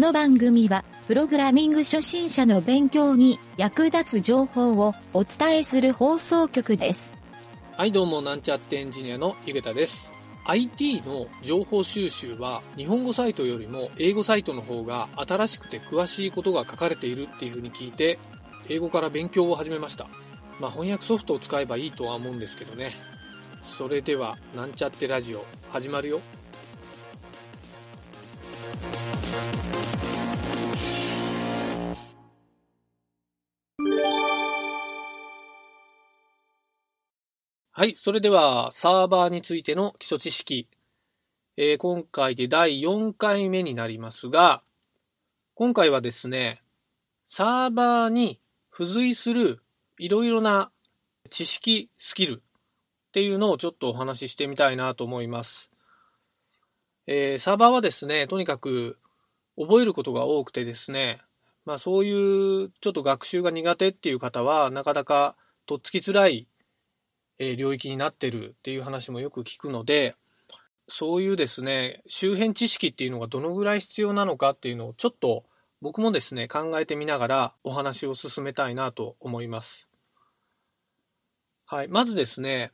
この番組は、プログラミング初心者の勉強に役立つ情報をお伝えする放送局です。はい、どうも、なんちゃってエンジニアのゆげたです。IT の情報収集は日本語サイトよりも英語サイトの方が新しくて詳しいことが書かれているっていうふうに聞いて、英語から勉強を始めました。まあ翻訳ソフトを使えばいいとは思うんですけどね。それでは、なんちゃってラジオ始まるよ。はい。それでは、サーバーについての基礎知識。えー今回で第4回目になりますが、今回はですね、サーバーに付随するいろいろな知識、スキルっていうのをちょっとお話ししてみたいなと思います。えーサーバーはですね、とにかく覚えることが多くてですね、まあそういうちょっと学習が苦手っていう方は、なかなかとっつきづらいえ領域になってるっていう話もよく聞くので、そういうですね、周辺知識っていうのがどのぐらい必要なのかっていうのをちょっと僕もですね、考えてみながらお話を進めたいなと思います。はい。まずですね、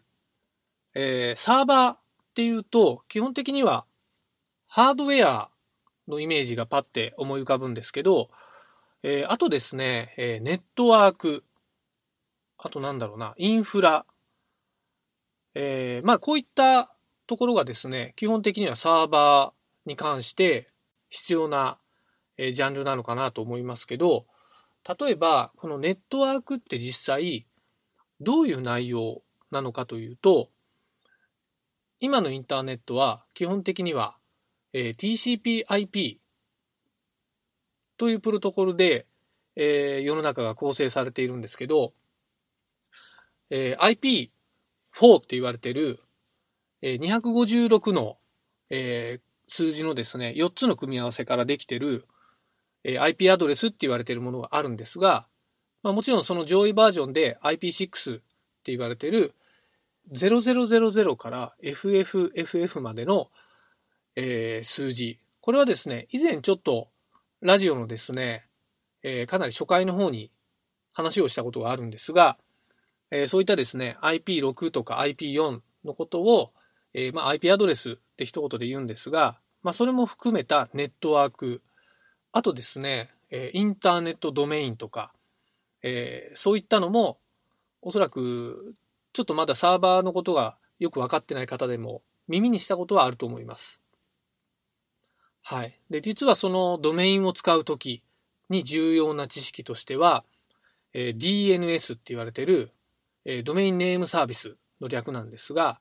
えーサーバーっていうと、基本的にはハードウェアのイメージがパッて思い浮かぶんですけど、えーあとですね、えーネットワーク、あとなんだろうな、インフラ、えーまあこういったところがですね、基本的にはサーバーに関して必要な、えージャンルなのかなと思いますけど、例えばこのネットワークって実際どういう内容なのかというと、今のインターネットは基本的には、えー TCP/IP というプロトコルで、えー世の中が構成されているんですけど、えー4って言われてる、えー256の、えー数字のですね、4つの組み合わせからできてる、えー IP アドレスって言われてるものがあるんですが、まあ、もちろんその上位バージョンで IP6 って言われてる0000から FFFF までの、えー数字。これはですね、以前ちょっとラジオのですね、えーかなり初回の方に話をしたことがあるんですが、えーそういったですね、IP6 とか IP4 のことを、えーまあ、IP アドレスって一言で言うんですが、まあ、それも含めたネットワーク、あとですね、えインターネットドメインとか、えそういったのも、おそらく、ちょっとまだサーバーのことがよく分かってない方でも耳にしたことはあると思います。はい。で、実はそのドメインを使うときに重要な知識としては、えー DNS って言われてる、えドメインネームサービスの略なんですが、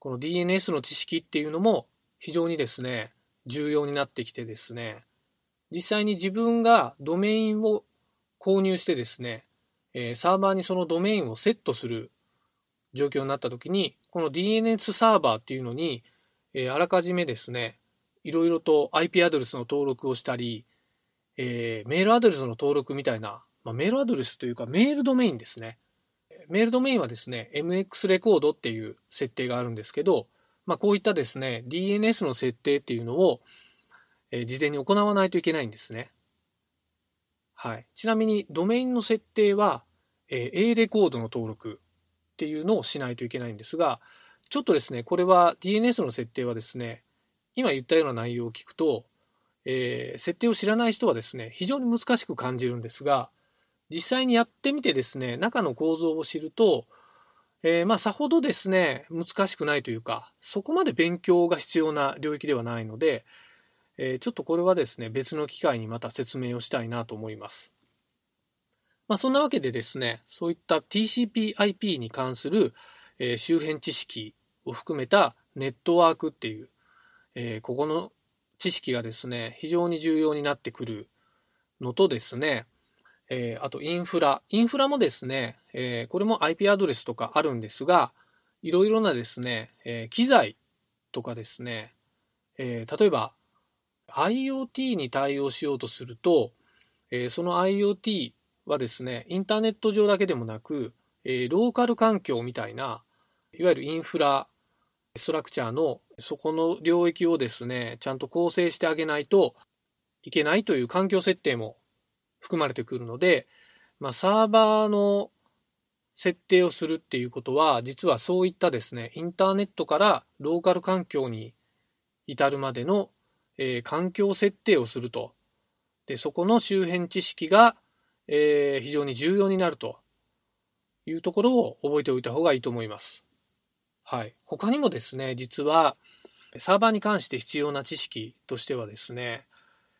この DNS の知識っていうのも非常にですね、重要になってきてですね、実際に自分がドメインを購入してですね、えサーバーにそのドメインをセットする状況になった時に、この DNS サーバーっていうのに、えあらかじめですね、いろいろと IP アドレスの登録をしたり、えメールアドレスの登録みたいな、ま、メールアドレスというかメールドメインですね。メールドメインはですね、MX レコードっていう設定があるんですけど、まあ、こういったですね、DNS の設定っていうのを、えー事前に行わないといけないんですね。はい。ちなみに、ドメインの設定は、えー A レコードの登録っていうのをしないといけないんですが、ちょっとですね、これは DNS の設定はですね、今言ったような内容を聞くと、えー設定を知らない人はですね、非常に難しく感じるんですが、実際にやってみてですね、中の構造を知ると、えーまあ、さほどですね、難しくないというか、そこまで勉強が必要な領域ではないので、えーちょっとこれはですね、別の機会にまた説明をしたいなと思います。まあ、そんなわけでですね、そういった TCP/IP に関する、えー周辺知識を含めたネットワークっていう、えーここの知識がですね、非常に重要になってくるのとですね、えーあとインフラ。インフラもですね、えーこれも IP アドレスとかあるんですが、いろいろなですね、えー機材とかですね、えー例えば IoT に対応しようとすると、えーその IoT はですね、インターネット上だけでもなく、えーローカル環境みたいな、いわゆるインフラ、ストラクチャーのそこの領域をですね、ちゃんと構成してあげないといけないという環境設定も含まれてくるので、まあ、サーバーの設定をするっていうことは、実はそういったですね、インターネットからローカル環境に至るまでの、えー、環境設定をすると。で、そこの周辺知識が、えー、非常に重要になるというところを覚えておいた方がいいと思います。はい。他にもですね、実は、サーバーに関して必要な知識としてはですね、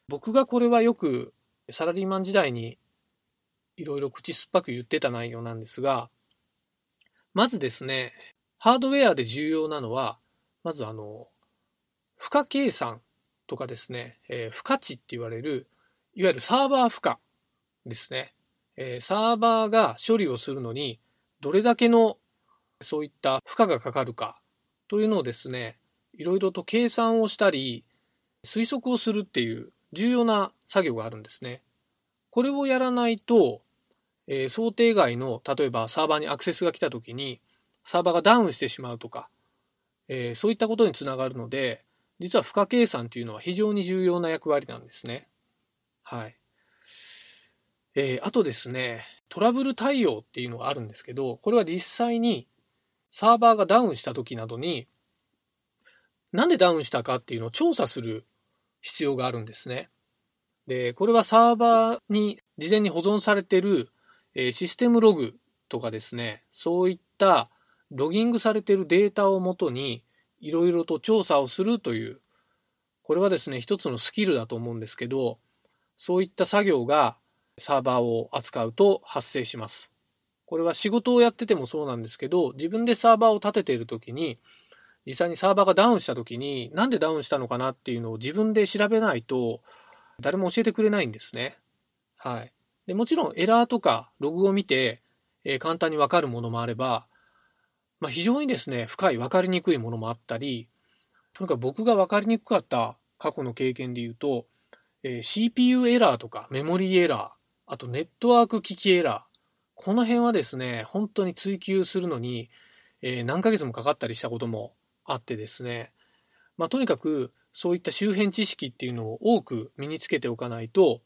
僕がこれはよくサラリーマン時代にいろいろ口酸っぱく言ってた内容なんですが、まずですね、ハードウェアで重要なのは、まずあの、負荷計算とかですね、えー、負荷値って言われる、いわゆるサーバー負荷ですね。えー、サーバーが処理をするのに、どれだけのそういった負荷がかかるかというのをですね、いろいろと計算をしたり、推測をするっていう重要な作業があるんですね。これをやらないと、えー、想定外の、例えばサーバーにアクセスが来た時に、サーバーがダウンしてしまうとか、えー、そういったことにつながるので、実は負荷計算というのは非常に重要な役割なんですね。はい。えー、あとですね、トラブル対応っていうのがあるんですけど、これは実際にサーバーがダウンした時などに、なんでダウンしたかっていうのを調査する必要があるんですね。で、これはサーバーに事前に保存されているシステムログとかですね、そういったロギングされているデータをもとに、いろいろと調査をするという、これはですね、一つのスキルだと思うんですけど、そういった作業がサーバーを扱うと発生します。これは仕事をやっててもそうなんですけど、自分でサーバーを立てているときに、実際にサーバーがダウンしたときに、なんでダウンしたのかなっていうのを自分で調べないと、誰も教えてくれないんですね。はい。でもちろんエラーとかログを見て、えー、簡単にわかるものもあれば、まあ、非常にですね、深い、わかりにくいものもあったり、とにかく僕がわかりにくかった過去の経験で言うと、えー、CPU エラーとかメモリーエラー、あとネットワーク機器エラー、この辺はですね、本当に追求するのに、えー、何ヶ月もかかったりしたこともあってですね、まあ、とにかくそういった周辺知識っていうのを多く身につけておかないと、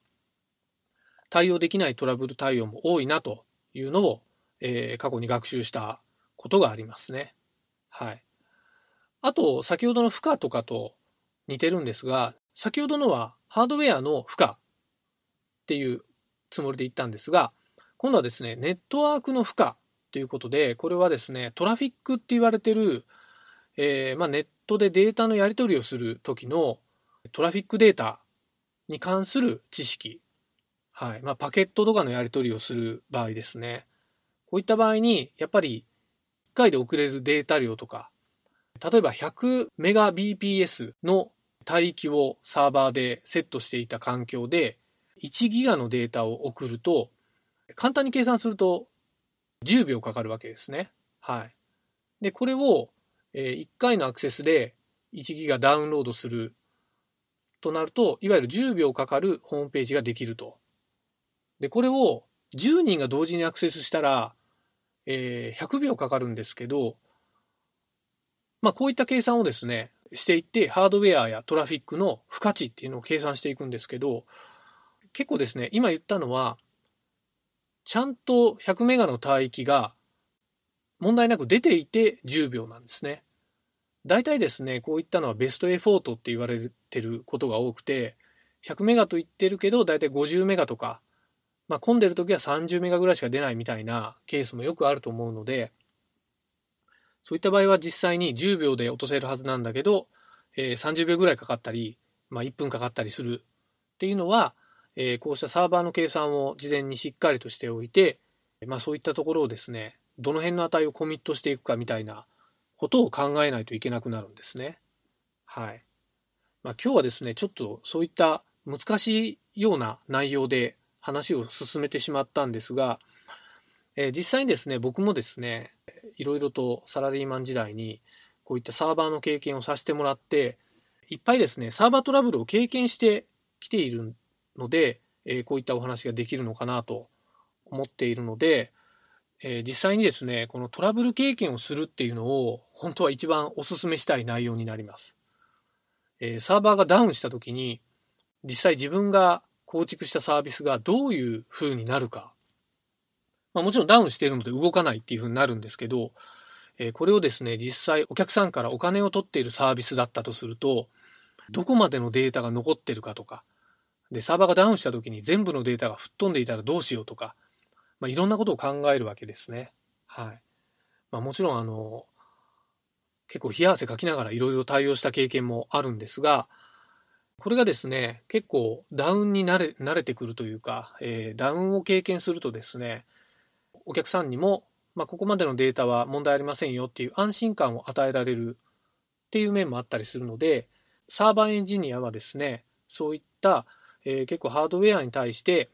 対応できないトラブル対応も多いなというのを、えー、過去に学習したことがありますね。はい。あと、先ほどの負荷とかと似てるんですが、先ほどのはハードウェアの負荷っていうつもりで言ったんですが、今度はですね、ネットワークの負荷ということで、これはですね、トラフィックって言われてる、えー、まあ、ネットでデータのやり取りをする時のトラフィックデータに関する知識はい。まあ、パケットとかのやり取りをする場合ですね。こういった場合に、やっぱり、1回で送れるデータ量とか、例えば100メガ BPS の帯域をサーバーでセットしていた環境で、1ギガのデータを送ると、簡単に計算すると10秒かかるわけですね。はい。で、これをえ1回のアクセスで1ギガダウンロードするとなると、いわゆる10秒かかるホームページができると。で、これを10人が同時にアクセスしたら、えー、100秒かかるんですけど、まあ、こういった計算をですね、していって、ハードウェアやトラフィックの付加値っていうのを計算していくんですけど、結構ですね、今言ったのは、ちゃんと100メガの帯域が問題なく出ていて10秒なんですね。大体ですね、こういったのはベストエフォートって言われてることが多くて、100メガと言ってるけど、大体50メガとかまあ、混んでる時は30メガぐらいしか出ないみたいなケースもよくあると思うので、そういった場合は実際に10秒で落とせるはずなんだけど、えー、30秒ぐらいかかったり、まあ、1分かかったりするっていうのは、えー、こうしたサーバーの計算を事前にしっかりとしておいて、まあ、そういったところをですね、どの辺の値をコミットしていくかみたいなことを考えないといけなくなるんですね。はい。まあ、今日はですね、ちょっとそういった難しいような内容で話を進めてしまったんですが、えー、実際にですね、僕もですね、いろいろとサラリーマン時代にこういったサーバーの経験をさせてもらって、いっぱいですね、サーバートラブルを経験してきているので、えー、こういったお話ができるのかなと思っているので、えー、実際にですね、このトラブル経験をするっていうのを本当は一番お勧めしたい内容になります。えー、サーバーがダウンした時に実際自分が構築したサービスがどういう風になるか。まあ、もちろんダウンしているので動かないっていう風になるんですけど、えこれをですね、実際お客さんからお金を取っているサービスだったとすると、どこまでのデータが残ってるかとか、で、サーバーがダウンした時に全部のデータが吹っ飛んでいたらどうしようとか、まあ、いろんなことを考えるわけですね。はい。まあ、もちろん、あの、結構冷や汗かきながらいろいろ対応した経験もあるんですが、これがですね、結構ダウンに慣れ慣れてくるというか、えー、ダウンを経験するとですね、お客さんにも、まあ、ここまでのデータは問題ありませんよっていう安心感を与えられるっていう面もあったりするので、サーバーエンジニアはですね、そういった、えー、結構ハードウェアに対して、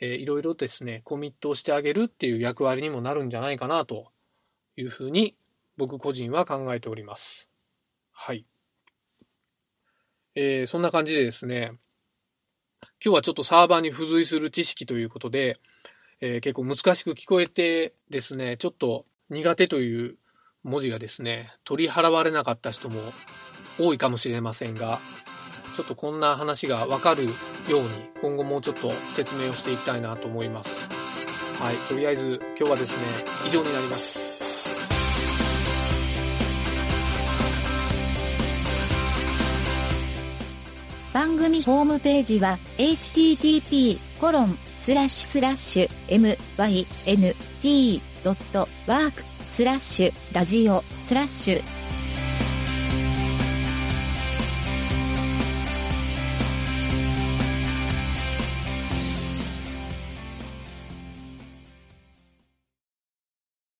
えー、いろいろですね、コミットをしてあげるっていう役割にもなるんじゃないかなというふうに僕個人は考えております。はい。えー、そんな感じでですね、今日はちょっとサーバーに付随する知識ということで、えー、結構難しく聞こえてですね、ちょっと苦手という文字がですね、取り払われなかった人も多いかもしれませんが、ちょっとこんな話がわかるように今後もうちょっと説明をしていきたいなと思います。はい、とりあえず今日はですね、以上になります。番組ホームページは http コロンスラッシュスラッシュ mynt.work スラッシュラジオスラッシュ